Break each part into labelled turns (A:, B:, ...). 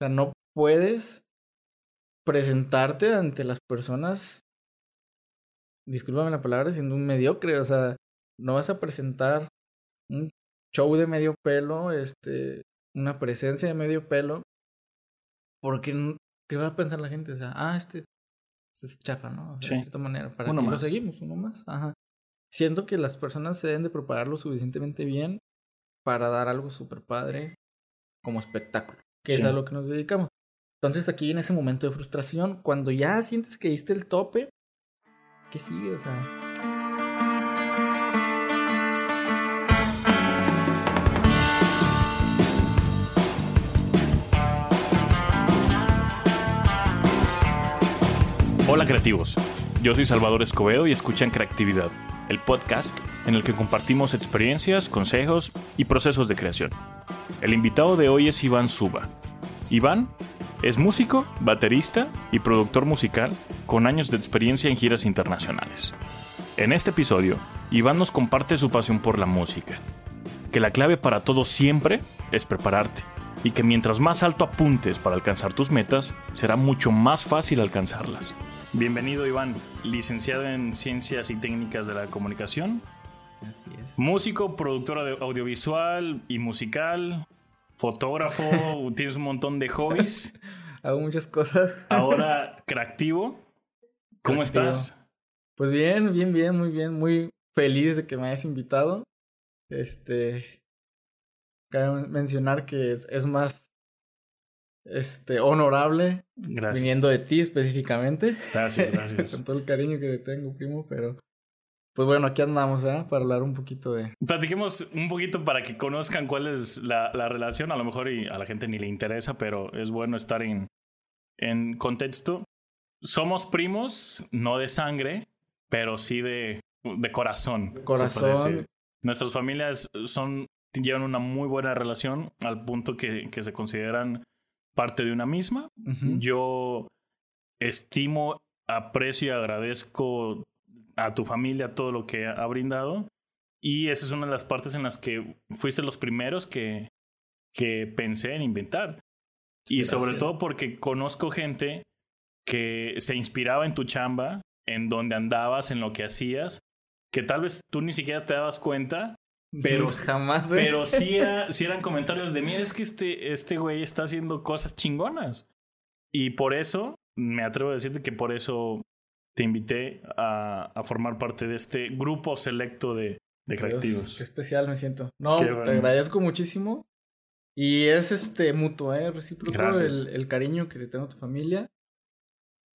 A: sea, no puedes presentarte ante las personas, discúlpame la palabra, siendo un mediocre. O sea, no vas a presentar un show de medio pelo, este, una presencia de medio pelo, porque ¿qué va a pensar la gente? O sea, ah, este, este es chafa, ¿no? O sea, De cierta manera, para uno que lo seguimos, uno más. Ajá. Siento que las personas se deben de preparar lo suficientemente bien para dar algo súper padre como espectáculo, que es a lo que nos dedicamos. Entonces aquí en ese momento de frustración, cuando ya sientes que diste el tope, ¿qué sigue? O sea,
B: Hola creativos, yo soy Salvador Escobedo y escuchan Creatividad, el podcast en el que compartimos experiencias, consejos y procesos de creación. El invitado de hoy es Iván Suba. Iván es músico, baterista y productor musical con años de experiencia en giras internacionales. En este episodio, Iván nos comparte su pasión por la música, que la clave para todo siempre es prepararte y que mientras más alto apuntes para alcanzar tus metas, será mucho más fácil alcanzarlas. Bienvenido Iván, licenciado en Ciencias y Técnicas de la Comunicación. Así es. Músico, productora de audiovisual y musical, fotógrafo, tienes un montón de hobbies.
A: Hago muchas cosas.
B: Ahora creativo. ¿Cómo estás?
A: Pues bien, bien, bien, muy bien, muy feliz de que me hayas invitado. Este, cabe mencionar que es, es más este, honorable. Viniendo de ti específicamente.
B: Gracias, gracias.
A: Con todo el cariño que te tengo, primo, pero. Pues bueno, aquí andamos, ¿eh? Para hablar un poquito de.
B: Platiquemos un poquito para que conozcan cuál es la, la relación. A lo mejor y a la gente ni le interesa, pero es bueno estar en, en contexto. Somos primos, no de sangre, pero sí de, de corazón.
A: corazón.
B: Nuestras familias son, llevan una muy buena relación al punto que, que se consideran parte de una misma. Yo estimo, aprecio y agradezco a tu familia todo lo que ha brindado. Y esa es una de las partes en las que fuiste los primeros que, que pensé en inventar. y sobre todo porque conozco gente que se inspiraba en tu chamba, en donde andabas, en lo que hacías, que tal vez tú ni siquiera te dabas cuenta, pero
A: jamás.
B: ¿eh? Pero sí, eran comentarios de, mira, es que este, este güey está haciendo cosas chingonas. Y por eso, me atrevo a decirte que por eso te invité a, a formar parte de este grupo selecto de, de creativos.
A: qué especial me siento. No, te agradezco muchísimo. Y es este mutuo, ¿eh? Recíproco el, el cariño que le tengo a tu familia.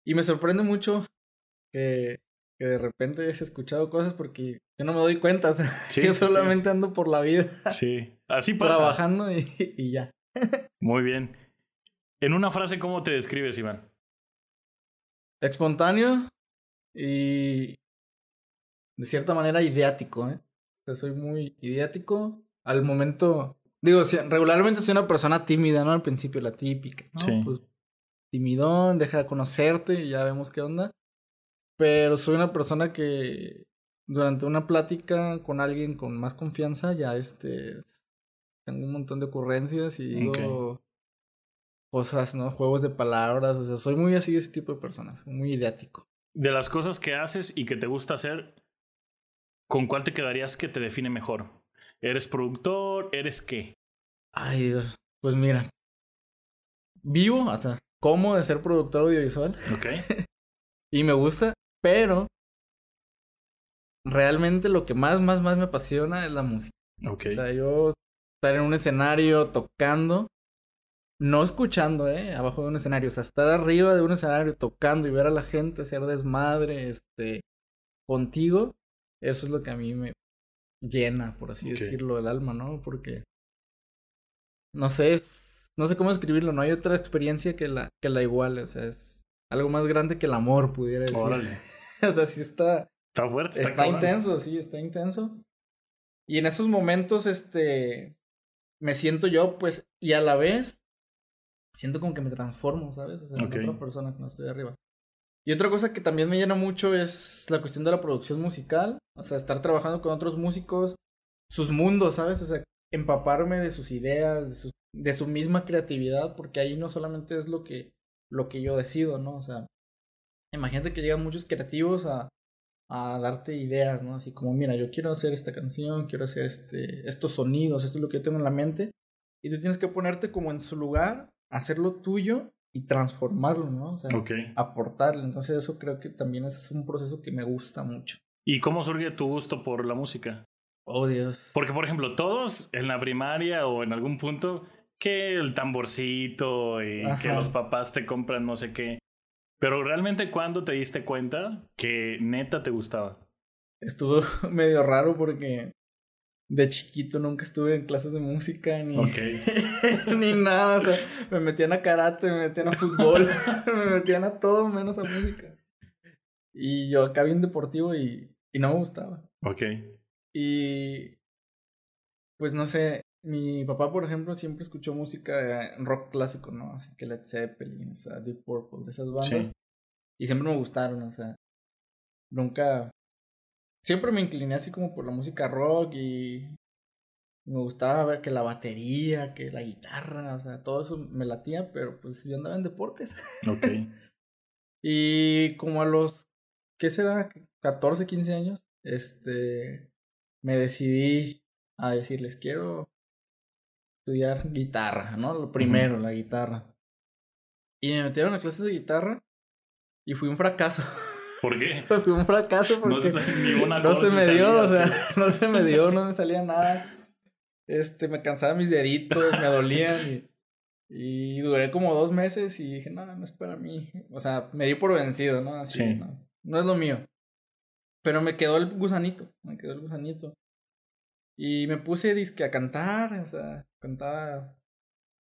A: Y me sorprende mucho que que de repente hayas escuchado cosas porque yo no me doy cuenta. yo solamente ando por la vida.
B: Sí, así pasa.
A: Trabajando y, y ya.
B: Muy bien. En una frase, ¿cómo te describes, Iván?
A: Espontáneo y de cierta manera ideático, ¿eh? O sea, soy muy ideático. Al momento, digo, regularmente soy una persona tímida, ¿no? Al principio la típica, ¿no? Sí. Pues timidón, deja de conocerte y ya vemos qué onda. Pero soy una persona que durante una plática con alguien con más confianza ya este tengo un montón de ocurrencias y digo cosas, ¿no? Juegos de palabras, o sea, soy muy así de ese tipo de personas, muy ideático.
B: De las cosas que haces y que te gusta hacer, ¿con cuál te quedarías que te define mejor? ¿Eres productor? ¿Eres qué?
A: Ay, pues mira. Vivo, o sea, ¿cómo de ser productor audiovisual?
B: Ok.
A: y me gusta, pero realmente lo que más, más, más me apasiona es la música.
B: Okay.
A: O sea, yo estar en un escenario tocando, no escuchando, ¿eh? Abajo de un escenario, o sea, estar arriba de un escenario tocando y ver a la gente hacer desmadre, este, contigo, eso es lo que a mí me llena, por así decirlo, el alma, ¿no? Porque, no sé, no sé cómo escribirlo, no hay otra experiencia que la, que la iguale, o sea, es algo más grande que el amor, pudiera decir.
B: Órale.
A: o sea, sí está.
B: Está fuerte.
A: Está, intenso, sí, está intenso. Y en esos momentos, este. Me siento yo, pues, y a la vez. Siento como que me transformo, ¿sabes? O sea, en otra persona que no estoy arriba. Y otra cosa que también me llena mucho es la cuestión de la producción musical. O sea, estar trabajando con otros músicos, sus mundos, ¿sabes? O sea, empaparme de sus ideas, de sus de su misma creatividad, porque ahí no solamente es lo que, lo que yo decido, ¿no? O sea, imagínate que llegan muchos creativos a, a darte ideas, ¿no? Así como, mira, yo quiero hacer esta canción, quiero hacer este, estos sonidos, esto es lo que yo tengo en la mente, y tú tienes que ponerte como en su lugar, hacerlo tuyo y transformarlo, ¿no? O sea, aportarle. Entonces eso creo que también es un proceso que me gusta mucho.
B: ¿Y cómo surge tu gusto por la música?
A: Oh, Dios.
B: Porque, por ejemplo, todos en la primaria o en algún punto, que el tamborcito y que los papás te compran no sé qué. Pero realmente, ¿cuándo te diste cuenta que neta te gustaba?
A: Estuvo medio raro porque de chiquito nunca estuve en clases de música ni, ni nada. O sea, me metían a karate, me metían a fútbol, me metían a todo menos a música. Y yo acá bien deportivo y, y no me gustaba.
B: Ok.
A: Y pues no sé, mi papá, por ejemplo, siempre escuchó música rock clásico, ¿no? Así que Led Zeppelin, o sea, Deep Purple, de esas bandas. Y siempre me gustaron, o sea, nunca... Siempre me incliné así como por la música rock y me gustaba ver que la batería, que la guitarra, o sea, todo eso me latía, pero pues yo andaba en deportes.
B: Ok.
A: y como a los, ¿qué será? 14, 15 años, este, me decidí a decirles, quiero estudiar guitarra, ¿no? Lo primero, la guitarra. Y me metieron a clases de guitarra y fui un fracaso.
B: ¿Por qué?
A: fui un fracaso porque no, se me dio, o sea, no se me dio, no me salía nada. Este, me cansaba mis deditos, me dolían y, y duré como dos meses y dije, no, no es para mí. O sea, me di por vencido, ¿no? Así, no, no es lo mío. Pero me quedó el gusanito, me quedó el gusanito. Y me puse disque a cantar, o sea, cantaba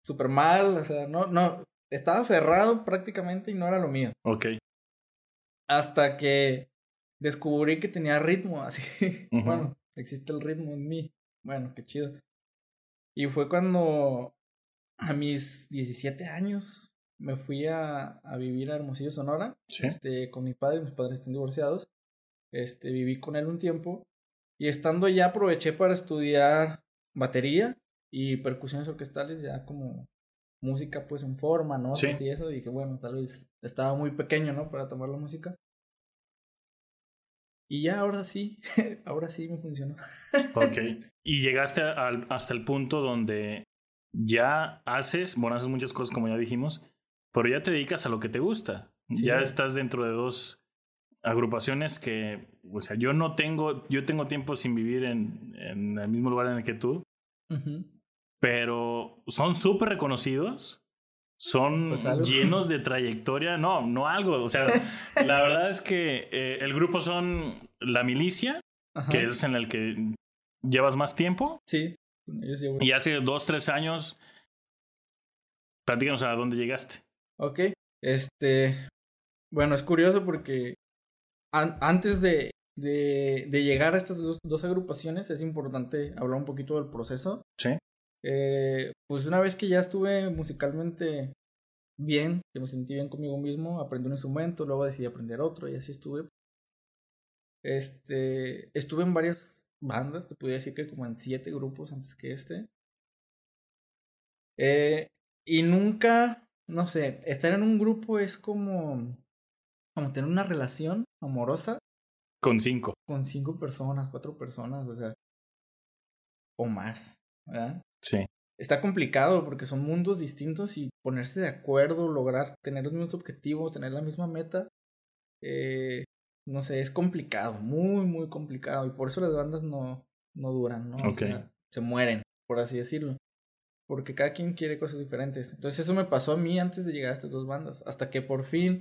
A: súper mal, o sea, no, no, estaba aferrado prácticamente y no era lo mío.
B: Ok.
A: Hasta que descubrí que tenía ritmo, así. Bueno, existe el ritmo en mí. Bueno, qué chido. Y fue cuando a mis 17 años me fui a, a vivir a Hermosillo, Sonora. Este, con mi padre, mis padres están divorciados. Este, viví con él un tiempo y estando allá aproveché para estudiar batería y percusiones orquestales ya como música pues en forma, ¿no? Sí. Y eso dije, bueno, tal vez estaba muy pequeño, ¿no? Para tomar la música. Y ya ahora sí, ahora sí me funcionó.
B: ok. Y llegaste hasta el punto donde ya haces, bueno, haces muchas cosas como ya dijimos, pero ya te dedicas a lo que te gusta. ya estás dentro de dos agrupaciones que, o sea, yo no tengo, yo tengo tiempo sin vivir en, en el mismo lugar en el que tú, pero son súper reconocidos, son pues llenos de trayectoria, no, no algo, o sea, la verdad es que eh, el grupo son La Milicia, que es en el que llevas más tiempo.
A: Sí,
B: y hace dos, tres años, platícanos a dónde llegaste.
A: Ok, este, bueno, es curioso porque antes de, de, de, llegar a estas dos, dos, agrupaciones es importante hablar un poquito del proceso.
B: Sí.
A: Eh, pues una vez que ya estuve musicalmente bien, que me sentí bien conmigo mismo, aprendí un instrumento, luego decidí aprender otro y así estuve. Este, estuve en varias bandas, te podría decir que como en siete grupos antes que este. Eh, y nunca, no sé, estar en un grupo es como como tener una relación amorosa.
B: Con cinco.
A: Con cinco personas, cuatro personas, o sea. O más, ¿verdad?
B: Sí.
A: Está complicado porque son mundos distintos y ponerse de acuerdo, lograr tener los mismos objetivos, tener la misma meta, eh, no sé, es complicado, muy, muy complicado. Y por eso las bandas no, no duran, ¿no? O sea, se mueren, por así decirlo. Porque cada quien quiere cosas diferentes. Entonces eso me pasó a mí antes de llegar a estas dos bandas. Hasta que por fin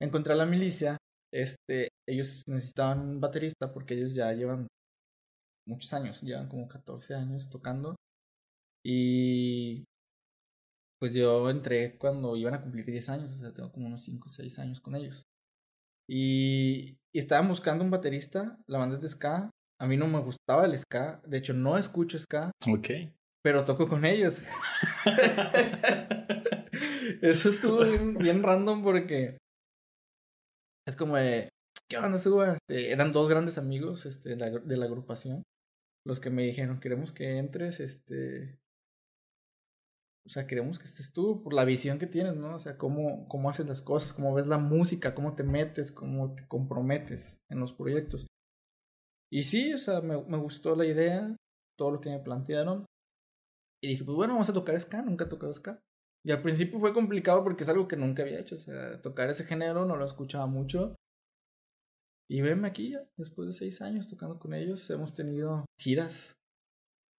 A: encontré a la milicia, este, ellos necesitaban un baterista porque ellos ya llevan muchos años, llevan como 14 años tocando. Y pues yo entré cuando iban a cumplir 10 años, o sea, tengo como unos 5 o 6 años con ellos. Y, y estaban buscando un baterista, la banda es de ska. A mí no me gustaba el ska, de hecho no escucho ska.
B: Ok.
A: Pero toco con ellos. Eso estuvo bien random porque es como de, ¿qué onda, Suba? Este, eran dos grandes amigos este, de, la, de la agrupación los que me dijeron, queremos que entres, este... o sea, queremos que estés tú por la visión que tienes, ¿no? O sea, cómo, cómo haces las cosas, cómo ves la música, cómo te metes, cómo te comprometes en los proyectos. Y sí, o sea, me, me gustó la idea, todo lo que me plantearon. Y dije, pues bueno, vamos a tocar ska, nunca he tocado ska. Y al principio fue complicado porque es algo que nunca había hecho, o sea, tocar ese género no lo escuchaba mucho. Y venme aquí ya, después de seis años tocando con ellos, hemos tenido giras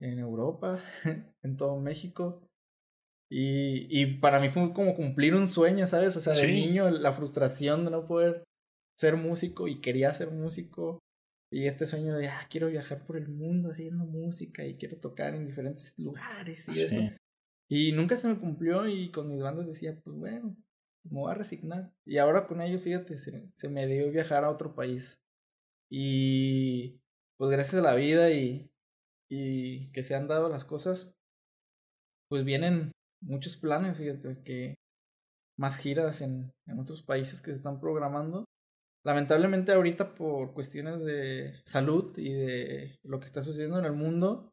A: en Europa, en todo México. Y, y para mí fue como cumplir un sueño, ¿sabes? O sea, de niño, la frustración de no poder ser músico y quería ser músico. Y este sueño de, ah, quiero viajar por el mundo haciendo música y quiero tocar en diferentes lugares y eso. Y nunca se me cumplió y con mis bandas decía, pues bueno, me voy a resignar. Y ahora con ellos, fíjate, se, se me dio viajar a otro país. Y pues gracias a la vida y, y que se han dado las cosas, pues vienen muchos planes, fíjate, que más giras en, en otros países que se están programando. Lamentablemente ahorita por cuestiones de salud y de lo que está sucediendo en el mundo,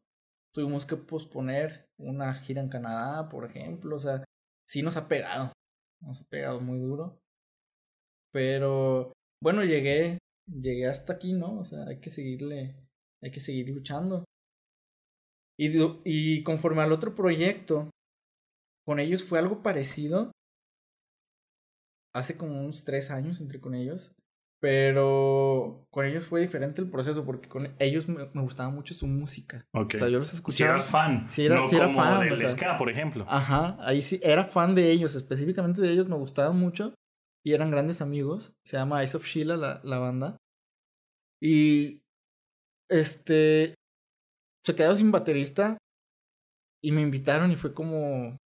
A: tuvimos que posponer una gira en Canadá, por ejemplo. O sea, sí nos ha pegado, nos ha pegado muy duro. Pero bueno, llegué, llegué hasta aquí, ¿no? O sea, hay que seguirle, hay que seguir luchando. Y, y conforme al otro proyecto, con ellos fue algo parecido. Hace como unos tres años entré con ellos. Pero con ellos fue diferente el proceso porque con ellos me, gustaba mucho su música. O sea, yo los escuchaba.
B: Si eras fan.
A: Sí, era,
B: no
A: era
B: como
A: fan.
B: Del ska, por ejemplo.
A: Ajá, ahí sí, era fan de ellos, específicamente de ellos, me gustaban mucho y eran grandes amigos. Se llama Ice of Sheila la, la banda. Y este se quedó sin baterista y me invitaron y fue como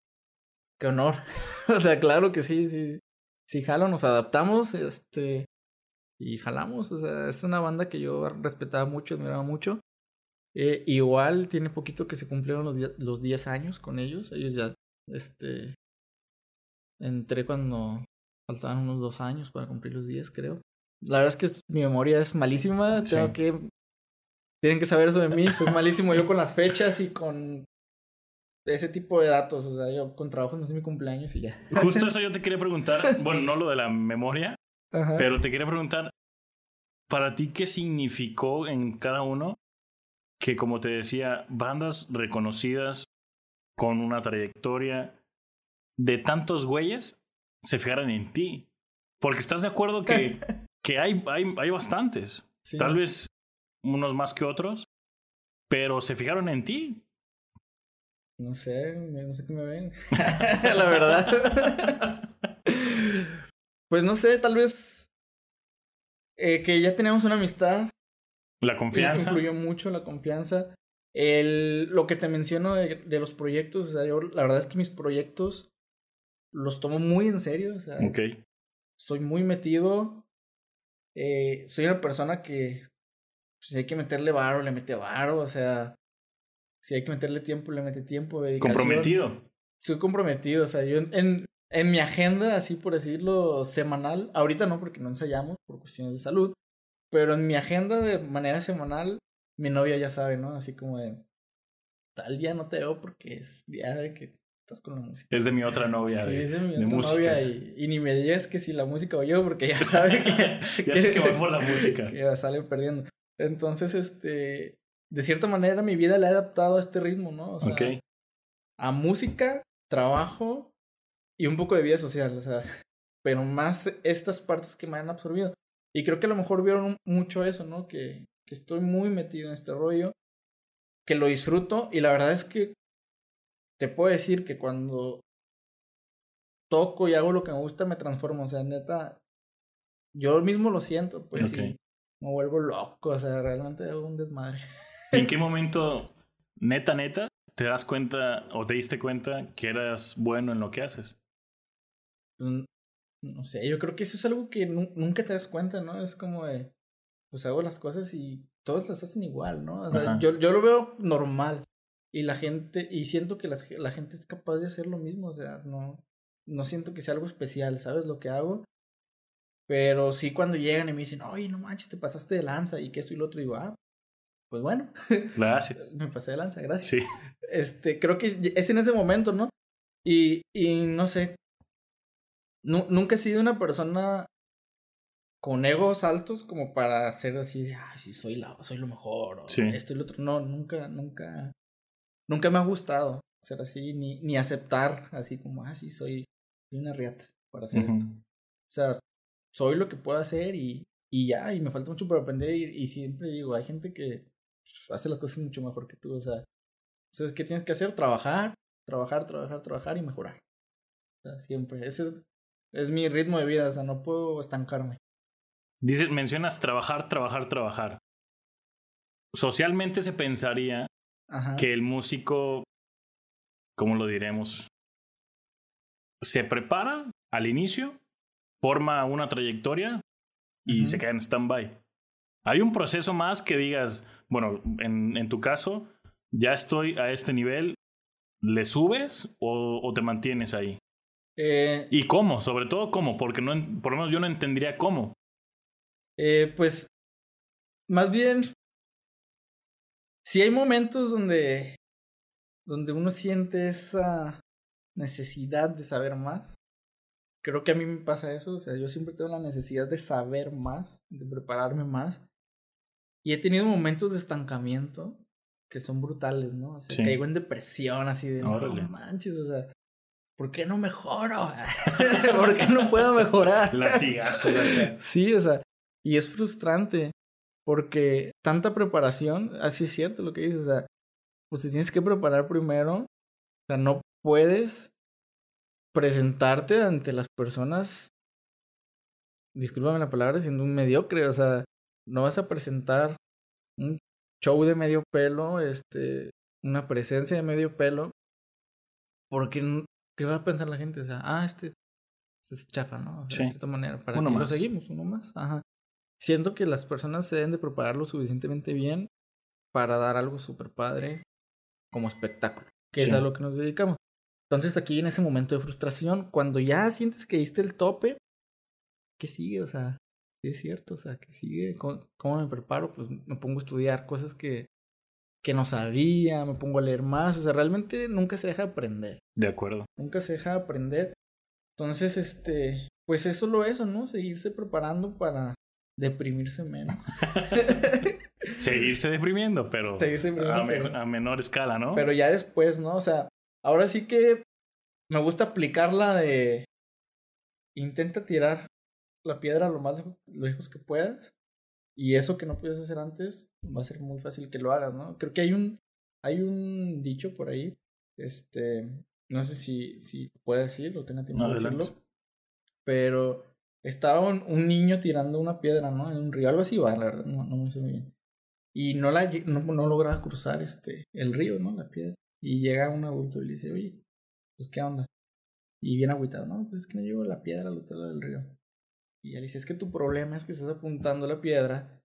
A: qué honor. o sea, claro que sí, sí. Sí, jalo, nos adaptamos, este y jalamos. O sea, es una banda que yo respetaba mucho, admiraba mucho. Eh, igual tiene poquito que se cumplieron los, los 10 años con ellos. Ellos ya, este, entré cuando faltaban unos dos años para cumplir los 10, creo. La verdad es que mi memoria es malísima. Tengo que. Tienen que saber eso de mí. Soy malísimo yo con las fechas y con ese tipo de datos. O sea, yo con trabajo no sé mi cumpleaños y ya.
B: Justo eso yo te quería preguntar. Bueno, no lo de la memoria, pero te quería preguntar, ¿para ti qué significó en cada uno que, como te decía, bandas reconocidas con una trayectoria de tantos güeyes se fijaran en ti? Porque estás de acuerdo que, que hay, hay, hay bastantes, tal vez unos más que otros, pero se fijaron en ti.
A: No sé, no sé qué me ven. La verdad. Pues no sé, tal vez eh, que ya teníamos una amistad.
B: La confianza.
A: Influyó mucho la confianza. El, lo que te menciono de, de los proyectos, o sea, yo la verdad es que mis proyectos los tomo muy en serio. O sea,
B: okay.
A: soy muy metido. Eh, soy una persona que pues, si hay que meterle varo, le mete varo. O sea, si hay que meterle tiempo, le mete tiempo.
B: Comprometido.
A: Estoy comprometido. O sea, yo en, en mi agenda, así por decirlo, semanal, ahorita no porque no ensayamos por cuestiones de salud, pero en mi agenda de manera semanal, mi novia ya sabe, ¿no? Así como de, tal día no te veo porque es día de que estás con la música.
B: Es de mi otra novia.
A: Sí, es de mi otra novia y, ni me digas que si la música o yo, porque ya sabe que...
B: ya sé que voy por la música.
A: Que sale perdiendo. Entonces, este, de cierta manera mi vida la he adaptado a este ritmo, ¿no? O sea, a música, trabajo y un poco de vida social, o sea, pero más estas partes que me han absorbido. Y creo que a lo mejor vieron mucho eso, ¿no? Que, que estoy muy metido en este rollo, que lo disfruto y la verdad es que te puedo decir que cuando toco y hago lo que me gusta me transformo, o sea, neta, yo mismo lo siento, pues, me vuelvo loco, o sea, realmente hago un desmadre.
B: ¿En qué momento, neta, neta, te das cuenta o te diste cuenta que eras bueno en lo que haces?
A: Pues, no sé, yo creo que eso es algo que nunca te das cuenta, ¿no? Es como de, pues hago las cosas y todos las hacen igual, ¿no? O sea, yo, yo lo veo normal y la gente, y siento que la, la, gente es capaz de hacer lo mismo, o sea, no, no siento que sea algo especial, ¿sabes? Lo que hago. Pero sí cuando llegan y me dicen, oye, no manches, te pasaste de lanza y que esto y lo otro, digo, ah, pues bueno.
B: Gracias.
A: me pasé de lanza, gracias. Sí. Este, creo que es en ese momento, ¿no? Y, y no sé, nunca he sido una persona con egos altos como para hacer así, ay, sí, soy, la, soy lo mejor, o esto y lo otro. No, nunca, nunca, nunca me ha gustado ser así, ni, ni aceptar así como, ah, sí, soy, una riata para hacer esto. O sea, soy lo que puedo hacer y, y ya, y me falta mucho por aprender y, siempre digo, hay gente que hace las cosas mucho mejor que tú, o sea, entonces, ¿qué tienes que hacer? Trabajar, trabajar, trabajar, trabajar y mejorar. O sea, siempre. Ese es, es mi ritmo de vida, o sea, no puedo estancarme.
B: Dices, mencionas trabajar, trabajar, trabajar. Socialmente se pensaría que el músico, ¿cómo lo diremos? Se prepara al inicio, forma una trayectoria y se queda en stand-by. Hay un proceso más que digas, bueno, en, en, tu caso, ya estoy a este nivel, ¿le subes o, o te mantienes ahí?
A: Eh,
B: ¿Y cómo? Sobre todo cómo, porque no, por lo menos yo no entendería cómo.
A: Eh, pues, más bien, si hay momentos donde, donde uno siente esa necesidad de saber más, creo que a mí me pasa eso, o sea, yo siempre tengo la necesidad de saber más, de prepararme más, y he tenido momentos de estancamiento que son brutales, ¿no? O sea, caigo en depresión así de, no manches, o sea, ¿por qué no mejoro? ¿Por qué no puedo mejorar?
B: Latigazo.
A: sí, o sea, y es frustrante porque tanta preparación, así es cierto lo que dices, o sea, pues te tienes que preparar primero, o sea, no puedes presentarte ante las personas, discúlpame la palabra, siendo un mediocre, o sea, no vas a presentar un show de medio pelo, este, una presencia de medio pelo, porque ¿Qué va a pensar la gente? O sea, ah, este, este es chafa, ¿no? De cierta manera. ¿Para uno lo seguimos? Uno más. Ajá. Siento que las personas se deben de preparar lo suficientemente bien para dar algo súper padre como espectáculo, que es a lo que nos dedicamos. Entonces aquí en ese momento de frustración, cuando ya sientes que diste el tope, ¿qué sigue? O sea, sí es cierto, o sea, ¿qué sigue? ¿Cómo me preparo? Pues me pongo a estudiar cosas que que no sabía, me pongo a leer más, o sea, realmente nunca se deja aprender.
B: De acuerdo.
A: Nunca se deja aprender. Entonces, este, pues es solo eso, ¿no? Seguirse preparando para deprimirse menos.
B: Seguirse deprimiendo, pero,
A: Seguirse
B: deprimiendo, a, menor escala, ¿no?
A: Pero ya después, ¿no? O sea, ahora sí que me gusta aplicarla de intenta tirar la piedra lo más lejos que puedas y eso que no puedes hacer antes, va a ser muy fácil que lo hagas, ¿no? Creo que hay un, hay un dicho por ahí, este, no sé si, si puede decirlo, o tenga tiempo de decirlo, pero estaba un, niño tirando una piedra, ¿no? En un río, algo así va, la verdad, no, no me sé muy bien. Y no, la, no, no lograba cruzar este, el río, ¿no? La piedra. Y llega un adulto y le dice, oye, pues qué onda. Y bien agüitado, no, pues es que no llevo la piedra al otro lado del río. Y ella dice, es que tu problema es que estás apuntando la piedra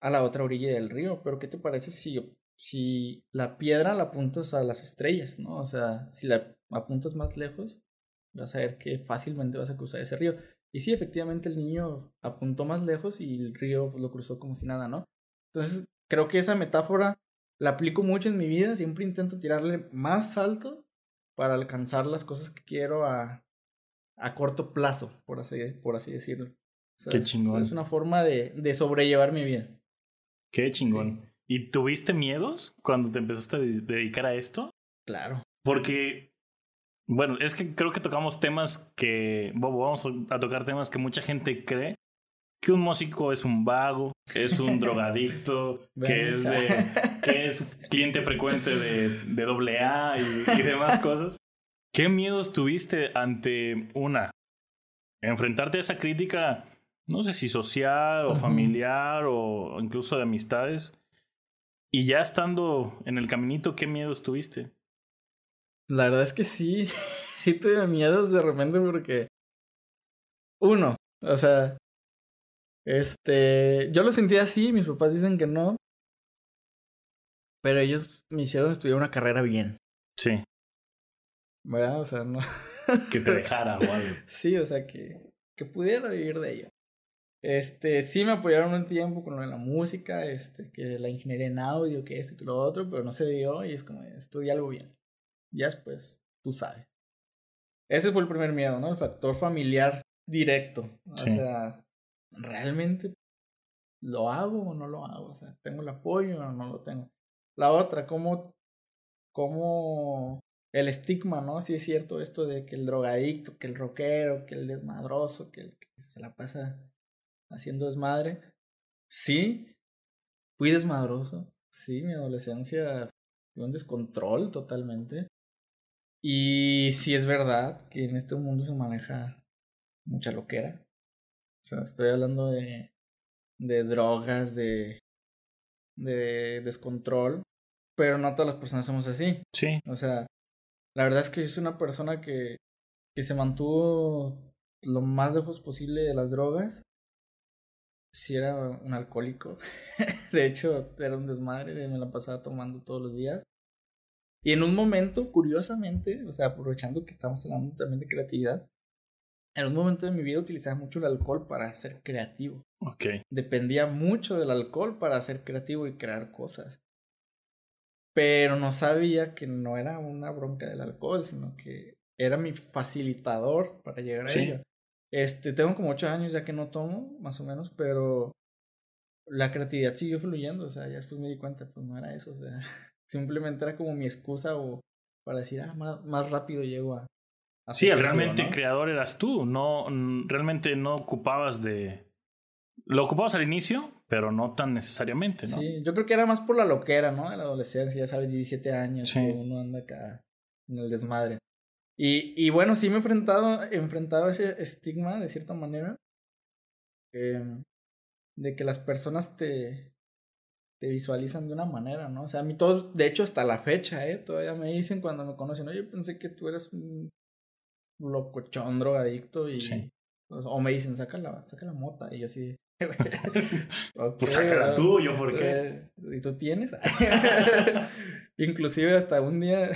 A: a la otra orilla del río, pero ¿qué te parece si, si la piedra la apuntas a las estrellas, ¿no? O sea, si la apuntas más lejos, vas a ver que fácilmente vas a cruzar ese río. Y sí, efectivamente el niño apuntó más lejos y el río lo cruzó como si nada, ¿no? Entonces, creo que esa metáfora la aplico mucho en mi vida, siempre intento tirarle más alto para alcanzar las cosas que quiero a, a corto plazo, por así, por así decirlo.
B: Qué chingón.
A: Es, una forma de, de, sobrellevar mi vida.
B: Qué chingón. ¿Y tuviste miedos cuando te empezaste a dedicar a esto?
A: Claro.
B: Porque, bueno, es que creo que tocamos temas que, vamos a tocar temas que mucha gente cree que un músico es un vago, que es un drogadicto, que es, de, que es cliente frecuente de, de AA y, y demás cosas. ¿Qué miedos tuviste ante una? Enfrentarte a esa crítica no sé si social o familiar o incluso de amistades. Y ya estando en el caminito, ¿qué miedos tuviste?
A: La verdad es que sí, sí tuve miedos de repente porque... Uno, o sea, este, yo lo sentía así, mis papás dicen que no, pero ellos me hicieron estudiar una carrera bien.
B: Sí.
A: ¿Verdad? O sea, no.
B: que te dejara o algo.
A: Sí, o sea, que, que pudiera vivir de ello. Este, sí me apoyaron un tiempo con lo de la música, este, que la ingeniería en audio, que esto, que lo otro, pero no se dio y es como, estudia algo bien. Ya después, tú sabes. ese fue el primer miedo, ¿no? El factor familiar directo. O
B: Sí.
A: sea, ¿realmente lo hago o no lo hago? O sea, ¿tengo el apoyo o no lo tengo? La otra, ¿cómo, cómo el estigma, ¿no? Sí es cierto esto de que el drogadicto, que el rockero, que el desmadroso, que el que se la pasa haciendo desmadre. Sí, fui desmadroso. Sí, mi adolescencia fue un descontrol totalmente. Y sí es verdad que en este mundo se maneja mucha loquera. O sea, estoy hablando de, de drogas, de, de descontrol. Pero no todas las personas somos así.
B: Sí.
A: O sea, la verdad es que yo soy una persona que, que se mantuvo lo más lejos posible de las drogas. Si era un alcohólico. de hecho, era un desmadre, me la pasaba tomando todos los días. Y en un momento, curiosamente, o sea, aprovechando que estamos hablando también de creatividad, en un momento de mi vida utilizaba mucho el alcohol para ser creativo.
B: Ok.
A: Dependía mucho del alcohol para ser creativo y crear cosas. Pero no sabía que no era una bronca del alcohol, sino que era mi facilitador para llegar a
B: Sí.
A: ello. Este, tengo como ocho años ya que no tomo, más o menos, pero la creatividad siguió fluyendo, o sea, ya después me di cuenta, pues no era eso, o sea, simplemente era como mi excusa o para decir, ah, más, más rápido llego a... a
B: Sí, realmente
A: ¿no?
B: creador eras tú. No, realmente no ocupabas de. Lo ocupabas al inicio, pero no tan necesariamente, ¿no?
A: Sí, yo creo que era más por la loquera, ¿no? De la adolescencia, ya sabes, 17 años,
B: Sí.
A: uno anda acá en el desmadre. Y, y bueno, sí me he enfrentado, he enfrentado a ese estigma, de cierta manera, em, de que las personas te, te visualizan de una manera, ¿no? O sea, a mí todo, de hecho, hasta la fecha, ¿eh? Todavía me dicen cuando me conocen, oye, pensé que tú eres un locochón, drogadicto, y...
B: Sí.
A: O, me dicen, saca la, saca la mota, y yo así... "Ok,
B: Pues sácala
A: ¿verdad?".
B: tú, yo por qué.
A: Eh, ¿Y tú tienes? Inclusive hasta un día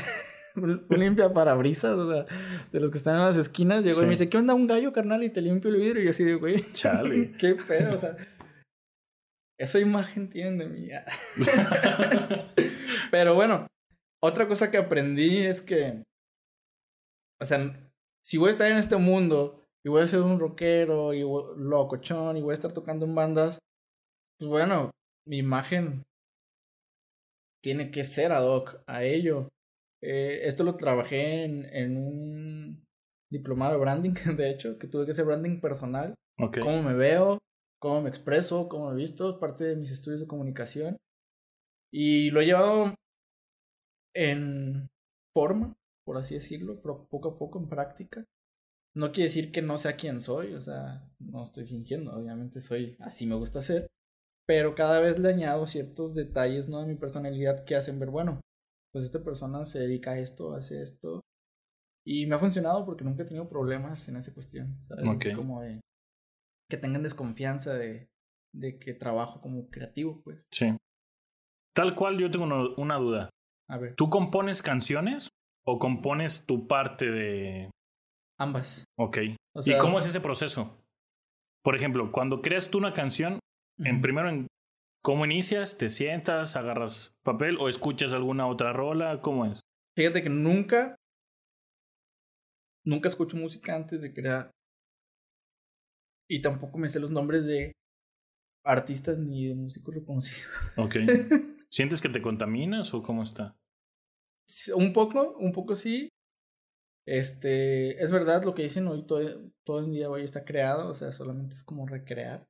A: limpia parabrisas, o sea, de los que están en las esquinas, llegó y me dice, ¿qué onda un gallo, carnal? Y te limpio el vidrio. Y yo así de, güey,
B: Chale.
A: qué pedo, o sea. Esa imagen tienen de mí. Pero bueno, otra cosa que aprendí es que, o sea, si voy a estar en este mundo y voy a ser un rockero y locochón y voy a estar tocando en bandas, pues bueno, mi imagen tiene que ser ad hoc a ello. Eh, esto lo trabajé en, en un diplomado de branding, de hecho, que tuve que hacer branding personal
B: ok.
A: cómo me veo, cómo me expreso, cómo me visto, es parte de mis estudios de comunicación. Y lo he llevado en forma, por así decirlo, pero poco a poco en práctica. No quiere decir que no sea quien soy, o sea, no estoy fingiendo, obviamente soy así me gusta ser, pero cada vez le añado ciertos detalles, ¿no? De mi personalidad que hacen ver, bueno, pues esta persona se dedica a esto, hace esto. Y me ha funcionado porque nunca he tenido problemas en esa cuestión, ¿sabes? Así
B: Ok.
A: Como de que tengan desconfianza de, de que trabajo como creativo, pues.
B: Sí. Tal cual, yo tengo una, una duda.
A: A ver,
B: ¿Tú compones canciones o compones tu parte de...
A: ambas.
B: Ok.
A: O
B: ¿Y cómo es ese proceso? Por ejemplo, cuando creas tú una canción, en primero en cómo inicias, te sientas, agarras papel o escuchas alguna otra rola, ¿cómo es?
A: Fíjate que nunca, nunca escucho música antes de crear. Y tampoco me sé los nombres de artistas ni de músicos reconocidos.
B: Ok. ¿Sientes que te contaminas o cómo está?
A: Un poco, un poco sí. Este, es verdad lo que dicen hoy, todo, todo el día hoy está creado, o sea, solamente es como recrear.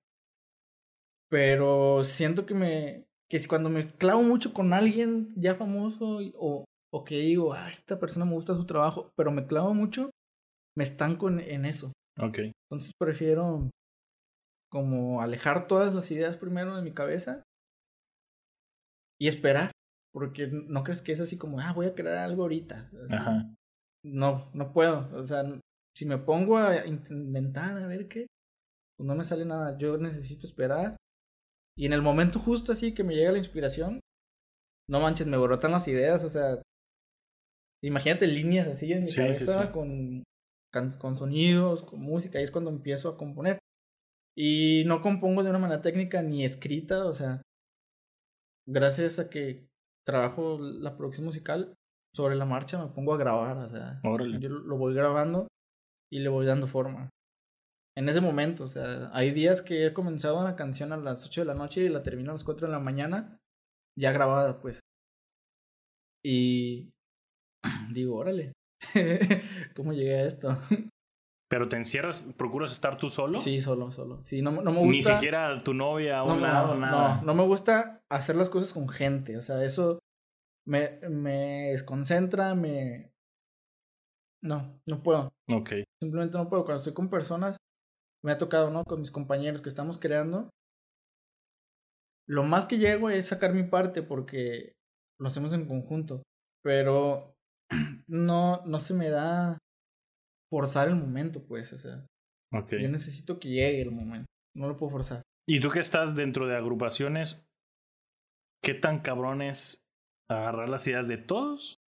A: Pero siento que me, que cuando me clavo mucho con alguien ya famoso o, o que digo, ah, esta persona me gusta su trabajo, pero me clavo mucho, me estanco en, en eso.
B: Ok.
A: Entonces prefiero como alejar todas las ideas primero de mi cabeza y esperar. Porque no crees que es así como, ah, voy a crear algo ahorita. Así.
B: Ajá.
A: No, no puedo. O sea, si me pongo a inventar a ver qué, pues no me sale nada. Yo necesito esperar. Y en el momento justo así que me llega la inspiración, no manches, me brotan las ideas. O sea, imagínate líneas así en mi
B: Sí,
A: cabeza
B: sí.
A: Con, con sonidos, con música. Y es cuando empiezo a componer. Y no compongo de una manera técnica ni escrita. O sea, gracias a que trabajo la producción musical, sobre la marcha me pongo a grabar, o sea,
B: Órale.
A: yo lo voy grabando y le voy dando forma. En ese momento, o sea, hay días que he comenzado una canción a las 8 de la noche y la termino a las 4 de la mañana, ya grabada, pues. Y digo, órale, ¿cómo llegué a esto?
B: Pero te encierras, procuras estar tú solo.
A: Sí, solo, solo. Sí, no, no me gusta.
B: Ni siquiera tu novia un
A: no,
B: lado,
A: no,
B: nada.
A: No, no me gusta hacer las cosas con gente. O sea, eso me, me desconcentra, me. No, no puedo.
B: Ok.
A: Simplemente no puedo. Cuando estoy con personas, me ha tocado, ¿no? Con mis compañeros que estamos creando. Lo más que llego es sacar mi parte porque lo hacemos en conjunto. Pero no, no se me da forzar el momento, pues. O sea, yo necesito que llegue el momento. No lo puedo forzar.
B: Y tú que estás dentro de agrupaciones, ¿qué tan cabrón es agarrar las ideas de todos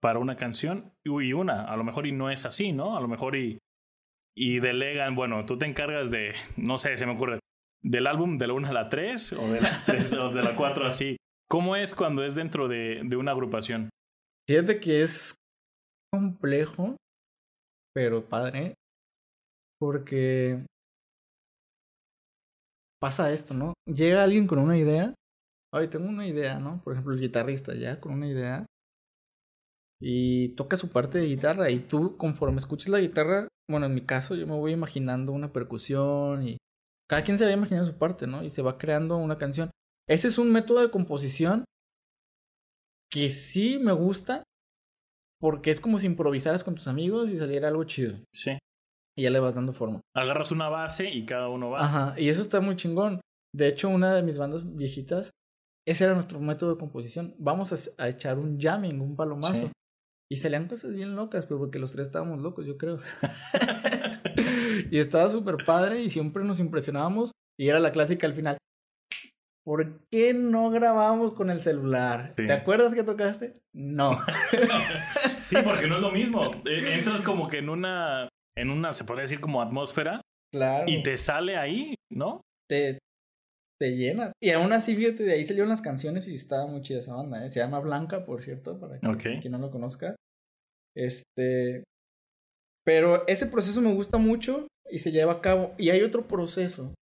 B: para una canción? Y una, a lo mejor y no es así, ¿no? A lo mejor y, y delegan, bueno, tú te encargas de, no sé, se me ocurre, del álbum de la 1 a la 3 o de la 3 o de la 4 así. ¿Cómo es cuando es dentro de, de una agrupación?
A: Fíjate que es complejo, pero padre, porque pasa esto, ¿no? Llega alguien con una idea, ay, tengo una idea, ¿no? Por ejemplo, el guitarrista ya con una idea y toca su parte de guitarra y tú conforme escuches la guitarra, bueno, en mi caso yo me voy imaginando una percusión y cada quien se va imaginando su parte, ¿no? Y se va creando una canción. Ese es un método de composición que sí me gusta porque es como si improvisaras con tus amigos y saliera algo chido.
B: Sí.
A: Y ya le vas dando forma.
B: Agarras una base y cada uno va.
A: Ajá, y eso está muy chingón. De hecho, una de mis bandas viejitas, ese era nuestro método de composición. Vamos a, a echar un jamming, un palomazo.
B: Sí.
A: Y salían cosas bien locas, pero porque los tres estábamos locos, yo creo. y estaba súper padre y siempre nos impresionábamos. Y era la clásica al final. ¿Por qué no grabamos con el celular?
B: Sí.
A: ¿Te acuerdas que tocaste? No.
B: Sí, porque no es lo mismo. Eh, Entras como que en una, en una, se podría decir como atmósfera
A: claro.
B: y te sale ahí, ¿no?
A: te, te llenas. Y aún así, fíjate, de ahí salieron las canciones y estaba muy chida esa banda, ¿eh? Se llama Blanca, por cierto, para que- quien no lo conozca. Este. Pero ese proceso me gusta mucho y se lleva a cabo. Y hay otro proceso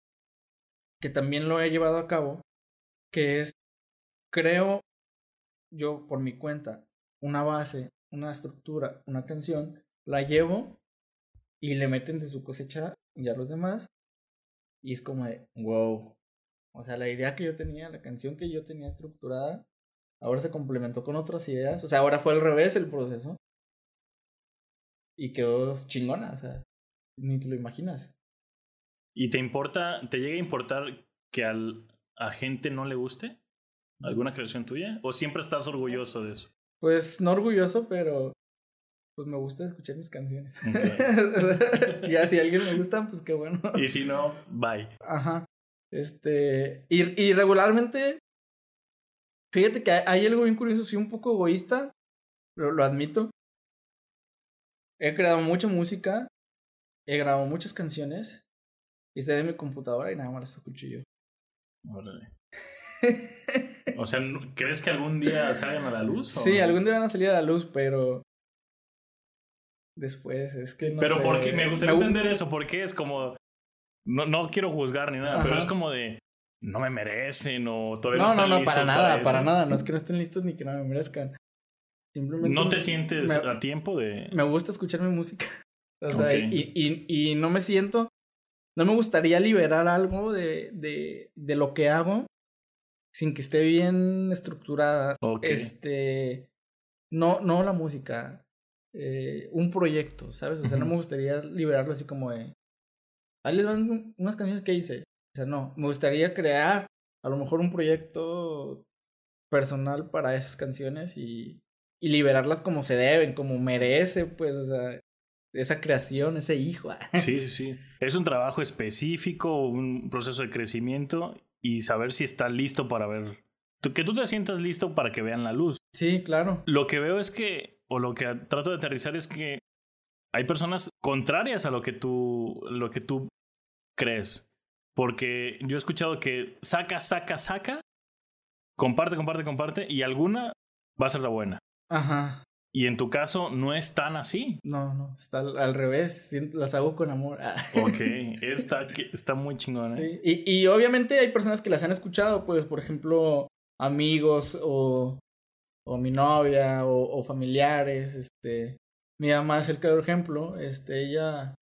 A: que también lo he llevado a cabo, que es, creo yo por mi cuenta, una base, una estructura, una canción, la llevo y le meten de su cosecha ya los demás. Y es como de, wow. O sea, la idea que yo tenía, la canción que yo tenía estructurada, ahora se complementó con otras ideas. O sea, ahora fue al revés el proceso. Y quedó chingona, o sea, ni te lo imaginas.
B: ¿Y te importa, te llega a importar que al, a gente no le guste alguna creación tuya? ¿O siempre estás orgulloso de eso?
A: Pues no orgulloso, pero pues me gusta escuchar mis canciones.
B: Ok.
A: ya si a alguien me gusta, pues qué bueno.
B: Y si no, bye.
A: Ajá. Este, y, y regularmente, fíjate que hay, algo bien curioso, soy un poco egoísta, lo, lo admito. He creado mucha música, he grabado muchas canciones, y estoy en mi computadora y nada más las escucho yo.
B: Órale. O sea, ¿crees que algún día salgan a la luz? o
A: Sí, algún día van a salir a la luz, pero después es que no
B: Pero
A: sé.
B: porque me gustaría
A: gu-
B: entender eso, porque es como. No, no quiero juzgar ni nada, pero es como de. No me merecen o todavía no,
A: No, no,
B: están
A: no,
B: listos
A: para nada,
B: eso.
A: para nada. No es que no estén listos ni que no me merezcan. Simplemente.
B: ¿No te sientes
A: me-
B: a tiempo de.?
A: me gusta escuchar mi música. O sea, y, y, y no me siento. No me gustaría liberar algo de, de, de lo que hago sin que esté bien estructurada. Este. No, no la música. eh, un proyecto, ¿sabes? O sea, no me gustaría liberarlo así como de. Ahí les van un- unas canciones que hice. O sea, no. Me gustaría crear a lo mejor un proyecto personal para esas canciones y, y liberarlas como se deben, como merece, pues, o sea, esa creación, ese hijo.
B: Sí, sí, sí. Es un trabajo específico, un proceso de crecimiento y saber si está listo para ver. Que tú te sientas listo para que vean la luz.
A: Sí, claro.
B: Lo que veo es que, o lo que trato de aterrizar es que hay personas contrarias a lo que tú, lo que tú crees. Porque yo he escuchado que saca, saca, saca, comparte, comparte, comparte, y alguna va a ser la buena.
A: Ajá.
B: Y en tu caso no es tan así.
A: No, no, está al, al revés. Las hago con amor.
B: Ok, está, está muy chingón, ¿eh?
A: Sí, Y, y obviamente hay personas que las han escuchado, pues, por ejemplo, amigos o, o mi novia o, o familiares. Este, mi mamá es el claro ejemplo. Este, ella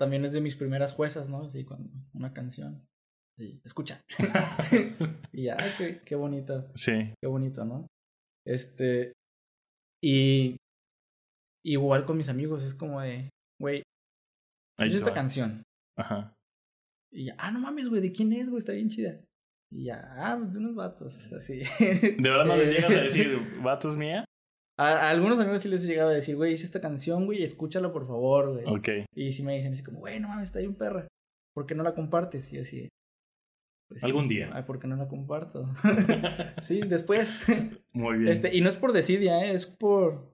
A: también es de mis primeras juezas, ¿no? Así, con una canción. Sí, escucha. y ya, qué, qué bonito,
B: Sí,
A: qué bonito, ¿no? Este, y igual con mis amigos, es como de, güey, es
B: te
A: esta canción.
B: Ajá.
A: Y ya, ah, no mames, güey, ¿de quién es, güey? Está bien chida. Y ya, ah, pues de unos vatos, así.
B: ¿De verdad no les llegas a decir, vatos mía?
A: A, a algunos amigos sí les he llegado a decir, güey, hice esta canción, güey, escúchala por favor, güey.
B: Ok.
A: Y sí me dicen así como, güey, no mames, está bien perra. ¿Por qué no la compartes? Y así. pues, sí.
B: Algún día.
A: Ay, ¿por qué no la comparto? sí, después.
B: Muy bien.
A: Este, y no es por desidia, ¿eh? es por.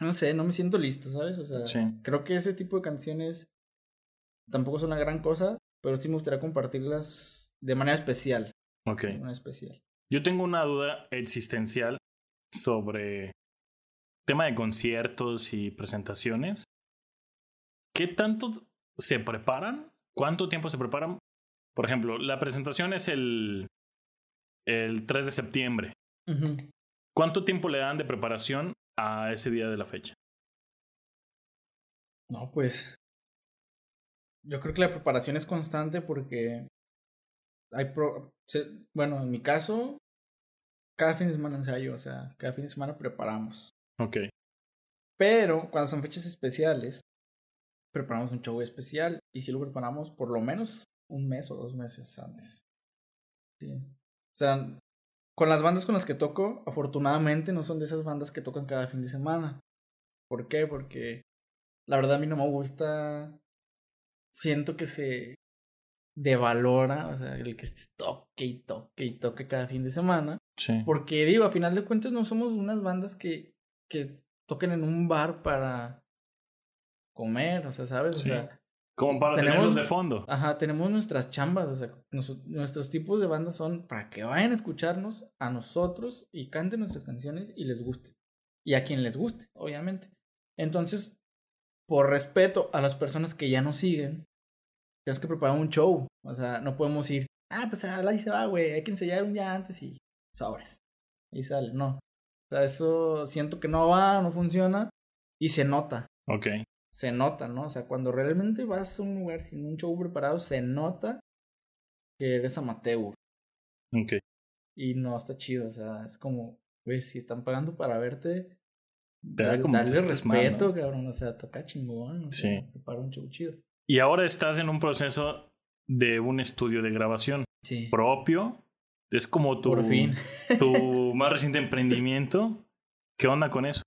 A: No sé, no me siento listo, ¿sabes? O sea,
B: Sí.
A: creo que ese tipo de canciones tampoco son una gran cosa, pero sí me gustaría compartirlas de manera especial.
B: Ok.
A: De manera especial.
B: Yo tengo una duda existencial sobre tema de conciertos y presentaciones. ¿Qué tanto se preparan? ¿Cuánto tiempo se preparan? Por ejemplo, la presentación es el, el 3 de septiembre. ¿Cuánto tiempo le dan de preparación a ese día de la fecha?
A: No, pues. Yo creo que la preparación es constante porque. Hay pro... Bueno, en mi caso, cada fin de semana ensayo, o sea, cada fin de semana preparamos.
B: Ok.
A: Pero cuando son fechas especiales, preparamos un show especial y si lo preparamos por lo menos un mes o dos meses antes. Sí. O sea, con las bandas con las que toco, afortunadamente no son de esas bandas que tocan cada fin de semana. ¿Por qué? Porque la verdad a mí no me gusta. Siento que se devalora, o sea, el que toque y toque y toque cada fin de semana.
B: Sí.
A: Porque digo, a final de cuentas no somos unas bandas que, que toquen en un bar para comer, o sea, ¿sabes?
B: Sí.
A: O sea,
B: Como para
A: tenemos-
B: tenerlos de fondo.
A: ajá, tenemos nuestras chambas, o sea, nos- nuestros tipos de bandas son para que vayan a escucharnos a nosotros y canten nuestras canciones y les guste. Y a quien les guste, obviamente. Entonces, por respeto a las personas que ya nos siguen, tenemos que preparar un show. O sea, no podemos ir, ah, pues ahí se va, güey, hay que ensayar un día antes y sobres. Y sale, no. Sea, eso siento que no va, no funciona y se nota
B: Ok.
A: se nota, ¿no? O sea, cuando realmente vas a un lugar sin un show preparado, se nota que eres amateur.
B: Ok.
A: Y no está chido, o sea, es como, güey, si están pagando para verte,
B: Te da como mal,
A: respeto,
B: ¿no?
A: cabrón, o sea, toca chingón, o
B: Sí.
A: prepara un show chido.
B: Y ahora estás en un proceso de un estudio de grabación
A: Sí.
B: propio. Es como tu,
A: Por fin.
B: tu más reciente emprendimiento. ¿Qué onda con eso?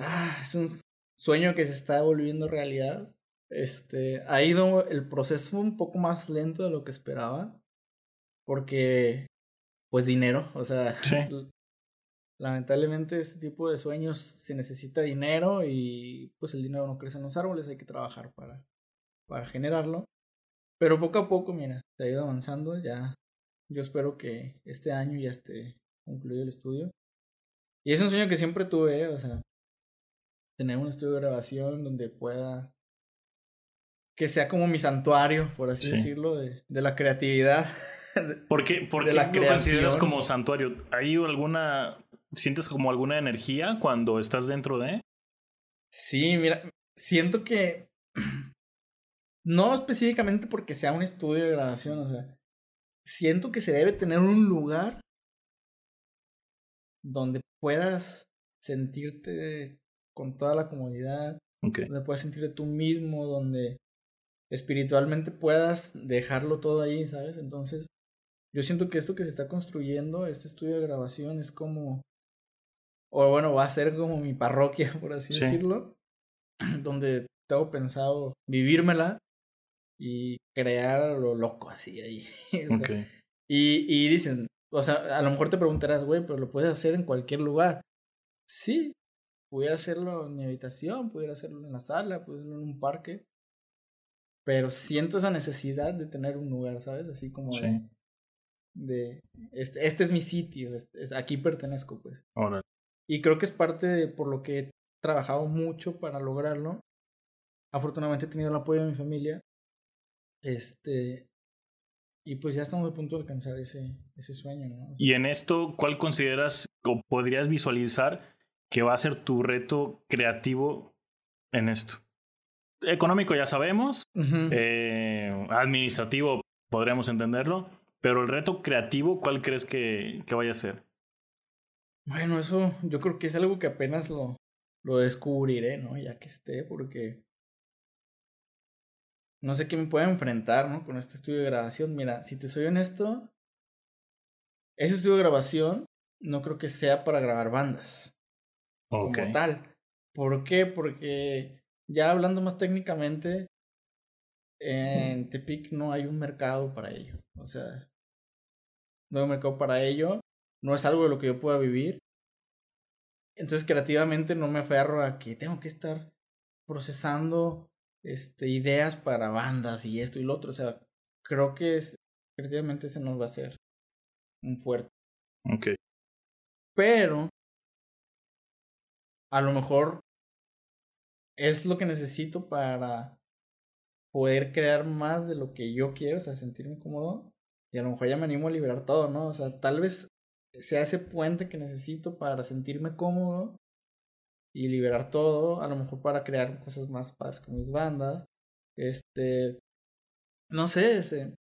A: Ah, es un sueño que se está volviendo realidad. Este, ha ido el proceso un poco más lento de lo que esperaba. Porque, pues dinero, o sea,
B: Sí.
A: lamentablemente este tipo de sueños se necesita dinero y pues el dinero no crece en los árboles, hay que trabajar para, para generarlo. Pero poco a poco, mira, se ha ido avanzando, ya yo espero que este año ya esté concluido el estudio. Y es un sueño que siempre tuve, ¿eh? o sea, tener un estudio de grabación donde pueda que sea como mi santuario, por así
B: Sí.
A: decirlo, de, de la creatividad.
B: ¿Por qué, por
A: De
B: qué
A: la
B: lo consideras
A: creación.
B: como santuario? ¿Hay alguna... ¿Sientes como alguna energía cuando estás dentro de?
A: sí, mira, siento que no específicamente porque sea un estudio de grabación, o sea, siento que se debe tener un lugar donde puedas sentirte con toda la comodidad, donde puedas sentirte tú mismo, donde espiritualmente puedas dejarlo todo ahí, ¿sabes? Entonces, yo siento que esto que se está construyendo, este estudio de grabación, es como, o bueno, va a ser como mi parroquia, por así
B: Sí.
A: decirlo, donde tengo pensado vivírmela y crear lo loco así ahí. o sea,
B: Ok.
A: y, y dicen, o sea, a lo mejor te preguntarás, güey, pero lo puedes hacer en cualquier lugar. Sí, pudiera hacerlo en mi habitación, pudiera hacerlo en la sala, pudiera hacerlo en un parque. Pero siento esa necesidad de tener un lugar, ¿sabes? Así como
B: Sí.
A: de, de este, este es mi sitio, este, es- aquí pertenezco, pues.
B: Ahora.
A: Y creo que es parte de por lo que he trabajado mucho para lograrlo. Afortunadamente he tenido el apoyo de mi familia. Este. Y pues ya estamos a punto de alcanzar ese, ese sueño, ¿no?
B: y en esto, ¿cuál consideras o podrías visualizar que va a ser tu reto creativo en esto? Económico ya sabemos, eh, administrativo podríamos entenderlo, pero el reto creativo, ¿cuál crees que, que, vaya a ser?
A: Bueno, eso yo creo que es algo que apenas lo, lo descubriré, ¿no? Ya que esté, porque no sé qué me puede enfrentar, ¿no? Con este estudio de grabación. Mira, si te soy honesto, ese estudio de grabación no creo que sea para grabar bandas. Como tal. ¿Por qué? Porque ya hablando más técnicamente, en Tepic no hay un mercado para ello. O sea, no hay un mercado para ello. No es algo de lo que yo pueda vivir. Entonces, creativamente no me aferro a que tengo que estar procesando este, ideas para bandas y esto y lo otro. O sea, creo que es, creativamente ese nos va a ser un fuerte.
B: Ok.
A: Pero, a lo mejor es lo que necesito para poder crear más de lo que yo quiero, o sea, sentirme cómodo. Y a lo mejor ya me animo a liberar todo, ¿no? O sea, tal vez sea ese puente que necesito para sentirme cómodo y liberar todo, a lo mejor para crear cosas más padres con mis bandas. Este, no sé, ese,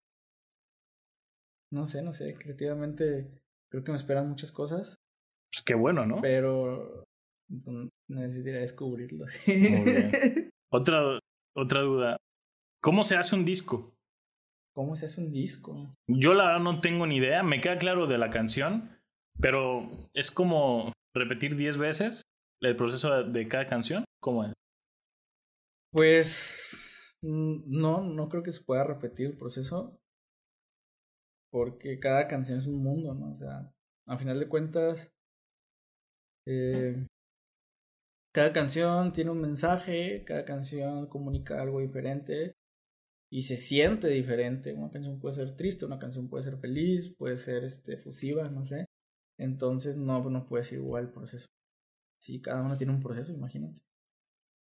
A: no sé, no sé, creativamente creo que me esperan muchas cosas.
B: Pues qué bueno, ¿no?
A: Pero necesitaría descubrirlo.
B: Otra, otra duda. ¿Cómo se hace un disco?
A: ¿Cómo se hace un disco?
B: Yo la verdad no tengo ni idea. Me queda claro de la canción, pero es como repetir 10 veces el proceso de cada canción. ¿Cómo es?
A: Pues no, no creo que se pueda repetir el proceso. Porque cada canción es un mundo, ¿no? O sea, a final de cuentas, eh, cada canción tiene un mensaje, cada canción comunica algo diferente y se siente diferente. Una canción puede ser triste, una canción puede ser feliz, puede ser este, fusiva, no sé. Entonces no, no puede ser igual el proceso. Sí, cada uno tiene un proceso, imagínate.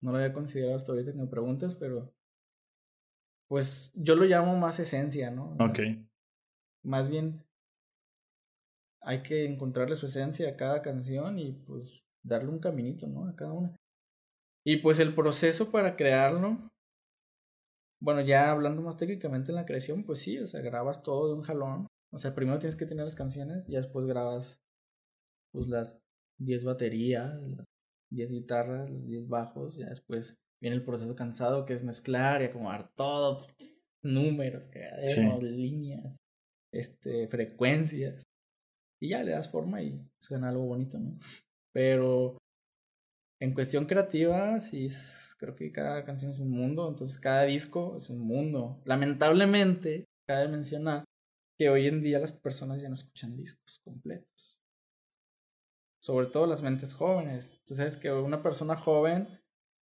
A: No lo había considerado hasta ahorita que me preguntas, pero pues yo lo llamo más esencia, ¿no?
B: ok.
A: Más bien hay que encontrarle su esencia a cada canción y pues darle un caminito, ¿no? A cada una. Y pues el proceso para crearlo, bueno, ya hablando más técnicamente en la creación, pues sí, o sea, grabas todo de un jalón. O sea, primero tienes que tener las canciones, y después grabas pues las 10 baterías, las 10 guitarras, los 10 bajos, ya después viene el proceso cansado que es mezclar y acomodar todo, números, cadenas, líneas, este, frecuencias. Y ya le das forma y suena algo bonito, ¿no? Pero en cuestión creativa, sí, creo que cada canción es un mundo, entonces cada disco es un mundo. Lamentablemente, cabe mencionar que hoy en día las personas ya no escuchan discos completos. Sobre todo las mentes jóvenes. Tú sabes que una persona joven,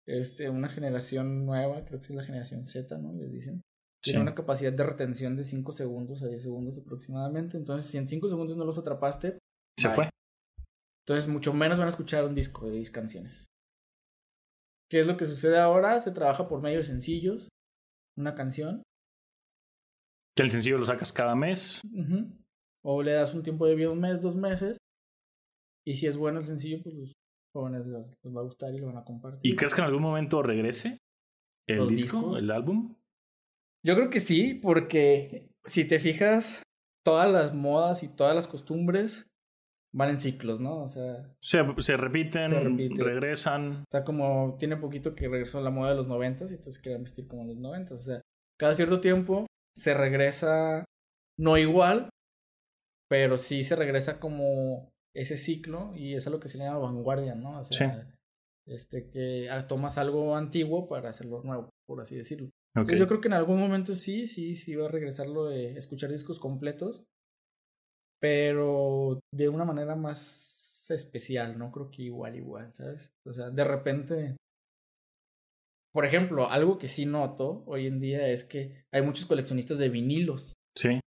A: este, una generación nueva, creo que es la generación Z, ¿no? Les dicen. Tiene una capacidad de retención de 5 segundos a 10 segundos aproximadamente. Entonces, si en 5 segundos no los atrapaste,
B: se fue.
A: Entonces, mucho menos van a escuchar un disco de 10 canciones. ¿Qué es lo que sucede ahora? Se trabaja por medio de sencillos, una canción.
B: Que el sencillo lo sacas cada mes.
A: O le das un tiempo de vida, un mes, dos meses. Y si es bueno el sencillo, pues los jóvenes les, va a gustar y lo van a compartir.
B: ¿Y crees que en algún momento regrese el disco, el álbum?
A: Yo creo que sí, porque si te fijas, todas las modas y todas las costumbres van en ciclos, ¿no? O sea.
B: Se, se, repiten, regresan.
A: O sea, como tiene poquito que regresó la moda de los noventas y entonces quieren vestir como los noventas. O sea, cada cierto tiempo se regresa, no igual, pero sí se regresa como ese ciclo y eso es lo que se llama vanguardia, ¿no? O sea, este, que tomas algo antiguo para hacerlo nuevo, por así decirlo. Entonces yo creo que en algún momento sí, sí, sí va a regresar lo de escuchar discos completos pero de una manera más especial, no creo que igual, igual, ¿sabes? O sea, de repente, por ejemplo, algo que sí noto hoy en día es que hay muchos coleccionistas de vinilos.
B: Sí.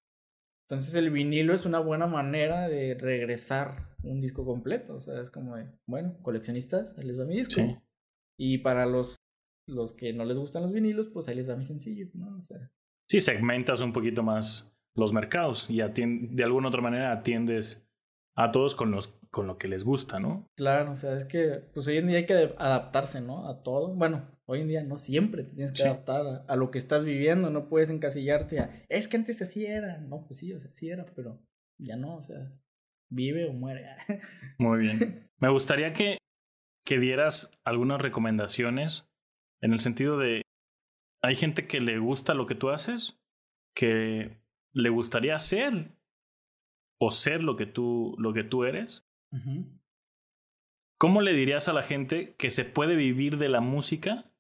A: Entonces el vinilo es una buena manera de regresar un disco completo. O sea, es como de, bueno, coleccionistas, ahí les va mi disco.
B: Sí.
A: Y para los, los que no les gustan los vinilos, pues ahí les va mi sencillo, ¿no? O sea,
B: Sí, segmentas un poquito más los mercados y de alguna otra manera atiendes a todos con, los, con lo que les gusta, ¿no?
A: claro, o sea, es que pues hoy en día hay que adap- adaptarse, ¿no? A todo. Bueno, hoy en día no siempre te tienes que
B: Sí.
A: adaptar a, a lo que estás viviendo, no puedes encasillarte a, es que antes así era. No, pues sí, o sea, así era, pero ya no, o sea, vive o muere.
B: Muy bien. Me gustaría que, que dieras algunas recomendaciones en el sentido de, hay gente que le gusta lo que tú haces, que le gustaría ser o ser lo que tú, lo que tú eres. ¿Cómo le dirías a la gente que se puede vivir de la música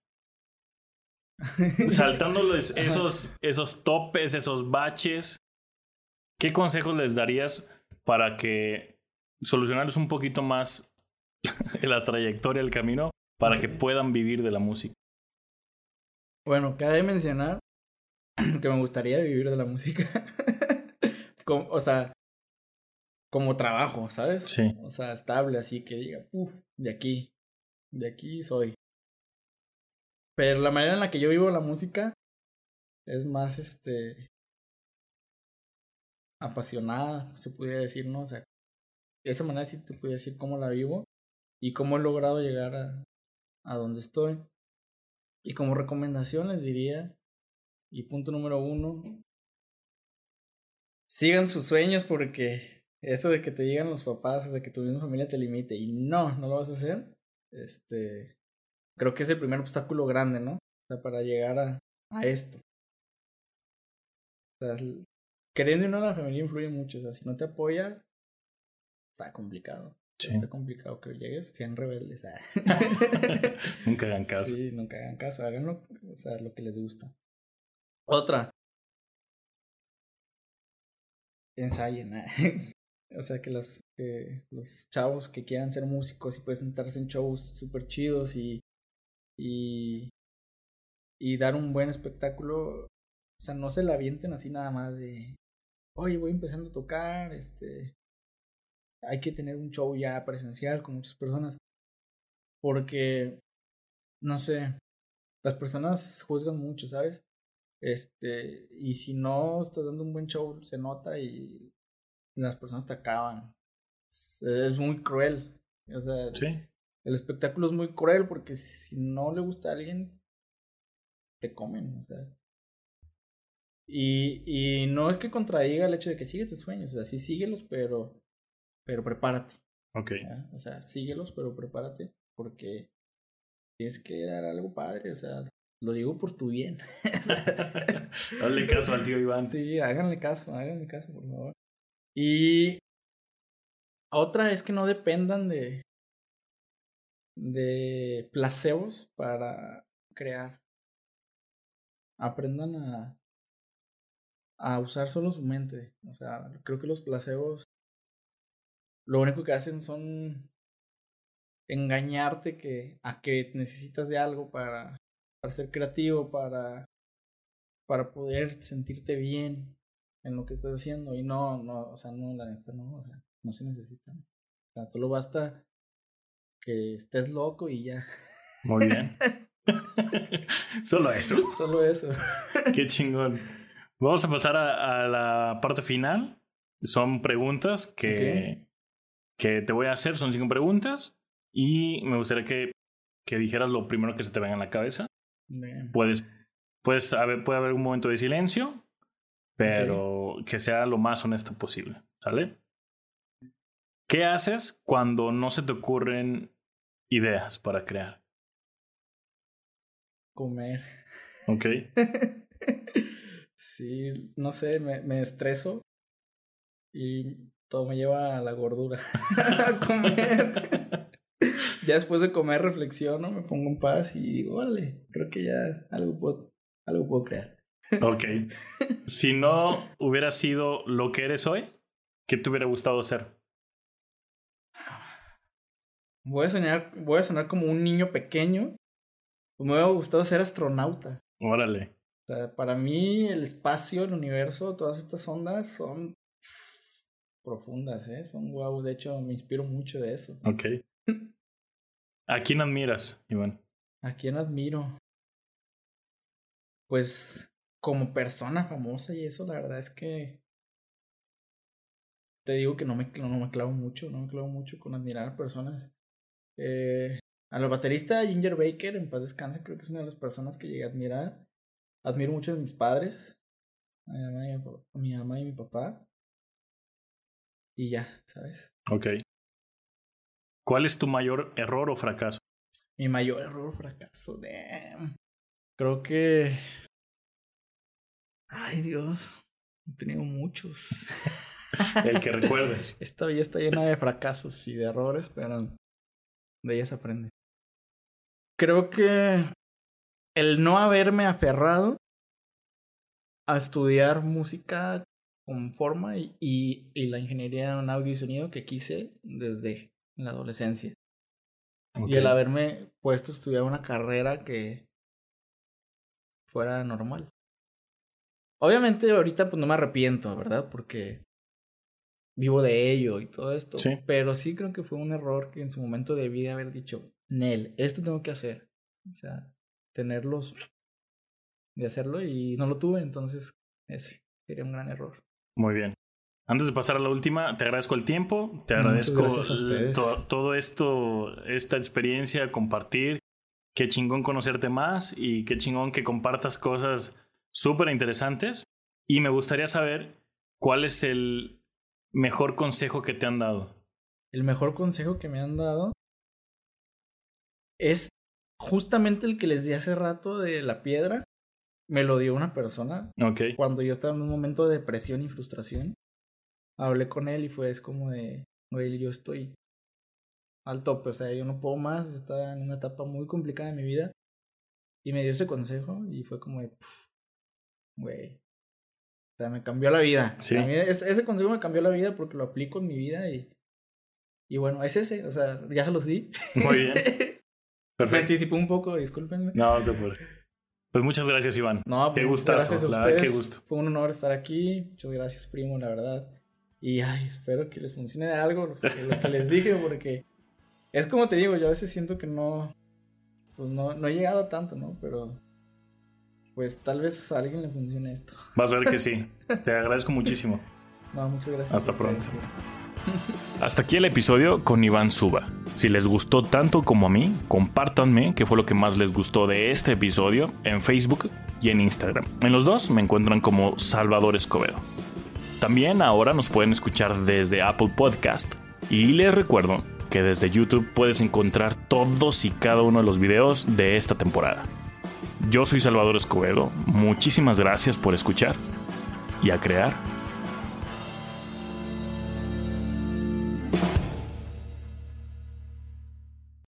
B: saltándoles esos, esos topes, esos baches? ¿Qué consejos les darías para que solucionarles un poquito más la trayectoria, el camino, para que puedan vivir de la música?
A: Bueno, cabe mencionar que me gustaría vivir de la música. O sea, como trabajo, ¿sabes?
B: Sí.
A: O sea, estable, así que diga, uff, de aquí, de aquí soy. Pero la manera en la que yo vivo la música es más, este, apasionada, se pudiera decir, ¿no? O sea, de esa manera sí te pudiera decir cómo la vivo y cómo he logrado llegar a, a donde estoy. Y como recomendación les diría, y punto número uno, sigan sus sueños porque eso de que te digan los papás, o sea, que tu misma familia te limite y no, no lo vas a hacer, este, creo que es el primer obstáculo grande, ¿no? O sea, para llegar a, a esto. O sea, queriendo o no, la familia influye mucho, o sea, si no te apoya, está complicado.
B: Sí.
A: Está complicado que llegues, sean rebeldes. ah.
B: Nunca hagan caso.
A: Sí, nunca hagan caso, háganlo, o sea, lo que les gusta. Otra. Ensayen. ah. o sea, que los, que los chavos que quieran ser músicos y presentarse en shows súper chidos y, y, y dar un buen espectáculo, o sea, no se la avienten así nada más de, oye, voy empezando a tocar, este, hay que tener un show ya presencial con muchas personas. Porque, no sé, las personas juzgan mucho, ¿sabes? Este, y si no estás dando un buen show, se nota y las personas te acaban. Es, es muy cruel. O sea,
B: Sí.
A: el espectáculo es muy cruel porque si no le gusta a alguien, te comen, o sea. Y, y no es que contradiga el hecho de que sigue tus sueños, o sea, sí síguelos, pero, pero prepárate.
B: Ok.
A: O sea, síguelos, pero prepárate porque tienes que dar algo padre, o sea, lo digo por tu bien.
B: Dale caso al tío Iván.
A: Sí, háganle caso, háganle caso, por favor. Y otra es que no dependan de de placebos para crear. Aprendan a a usar solo su mente. O sea, creo que los placebos lo único que hacen son engañarte que a que necesitas de algo para para ser creativo, para para poder sentirte bien en lo que estás haciendo y no no, o sea, no la neta no, o sea, no se necesita. O sea, solo basta que estés loco y ya.
B: Muy bien. Solo eso.
A: Solo eso.
B: Qué chingón. Vamos a pasar a, a la parte final. Son preguntas que, que te voy a hacer. Son cinco preguntas. Y me gustaría que, que dijeras lo primero que se te venga en la cabeza.
A: Bien.
B: Puedes, puedes haber, puede haber un momento de silencio, pero que sea lo más honesto posible. ¿Sale? ¿Qué haces cuando no se te ocurren ideas para crear?
A: Comer.
B: ¿Ok?
A: Sí, no sé, me, me estreso y todo me lleva a la gordura. a comer. Ya después de comer reflexiono, me pongo en paz y digo, vale, creo que ya algo puedo, algo puedo crear.
B: Ok. Si no hubiera sido lo que eres hoy, ¿qué te hubiera gustado ser?
A: Voy a soñar, voy a sonar como un niño pequeño. Me hubiera gustado ser astronauta.
B: Órale.
A: O sea, para mí el espacio, el universo, todas estas ondas son profundas, ¿eh? Son guau. De hecho, me inspiro mucho de eso.
B: Ok. ¿A quién admiras, Iván?
A: ¿A quién admiro? Pues como persona famosa y eso, la verdad es que te digo que no me, no me clavo mucho, no me clavo mucho con admirar personas. Eh, a la baterista Ginger Baker, en paz descanse, creo que es una de las personas que llegué a admirar. Admiro mucho a mis padres, a mi mamá y a mi, mamá y mi papá. Y ya, ¿sabes?
B: Ok. ¿Cuál es tu mayor error o fracaso?
A: Mi mayor error o fracaso, damn. Creo que. Ay, Dios. He tenido muchos.
B: El que recuerdes.
A: Esta vida está llena de fracasos y de errores, pero de ellas aprende. Creo que el no haberme aferrado a estudiar música con forma y, y, la ingeniería en audio y sonido que quise desde la adolescencia. Y el haberme puesto a estudiar una carrera que fuera normal. Obviamente ahorita pues no me arrepiento, ¿verdad? Porque vivo de ello y todo esto.
B: Sí.
A: Pero sí creo que fue un error que en su momento debí de haber dicho, Nel, esto tengo que hacer. O sea, tenerlos de hacerlo y no lo tuve, entonces ese sería un gran error.
B: Muy bien. Antes de pasar a la última, te agradezco el tiempo, te agradezco todo esto, esta experiencia, compartir. Qué chingón conocerte más y qué chingón que compartas cosas súper interesantes. Y me gustaría saber cuál es el mejor consejo que te han dado?
A: El mejor consejo que me han dado es justamente el que les di hace rato de la piedra. Me lo dio una persona.
B: Ok.
A: Cuando yo estaba en un momento de depresión y frustración. Hablé con él y fue es como de, oye, yo estoy al tope, o sea, yo no puedo más, estaba en una etapa muy complicada de mi vida. Y me dio ese consejo y fue como de, güey, o sea, me cambió la vida.
B: Sí.
A: ese consejo me cambió la vida porque lo aplico en mi vida y, y bueno, es ese. O sea, ya se los di.
B: Muy bien.
A: Perfecto. Me anticipé un poco, discúlpenme.
B: No, te puedo. Pues muchas gracias, Iván.
A: No,
B: pues
A: qué
B: gustazo.
A: Gracias a qué gusto. Fue un honor estar aquí. Muchas gracias, primo, la verdad. Y ay, espero que les funcione de algo, lo que les dije, porque es como te digo, yo a veces siento que no, pues no, no he llegado a tanto, ¿no? Pero pues tal vez a alguien le funcione esto.
B: Vas a ver que sí. Te agradezco muchísimo.
A: No, muchas gracias.
B: Hasta pronto. Hasta aquí el episodio con Iván Suba. Si les gustó tanto como a mí, compártanme qué fue lo que más les gustó de este episodio en Facebook y en Instagram. En los dos me encuentran como Salvador Escobedo. También ahora nos pueden escuchar desde Apple Podcast y les recuerdo que desde YouTube puedes encontrar todos y cada uno de los videos de esta temporada. Yo soy Salvador Escobedo, muchísimas gracias por escuchar y a crear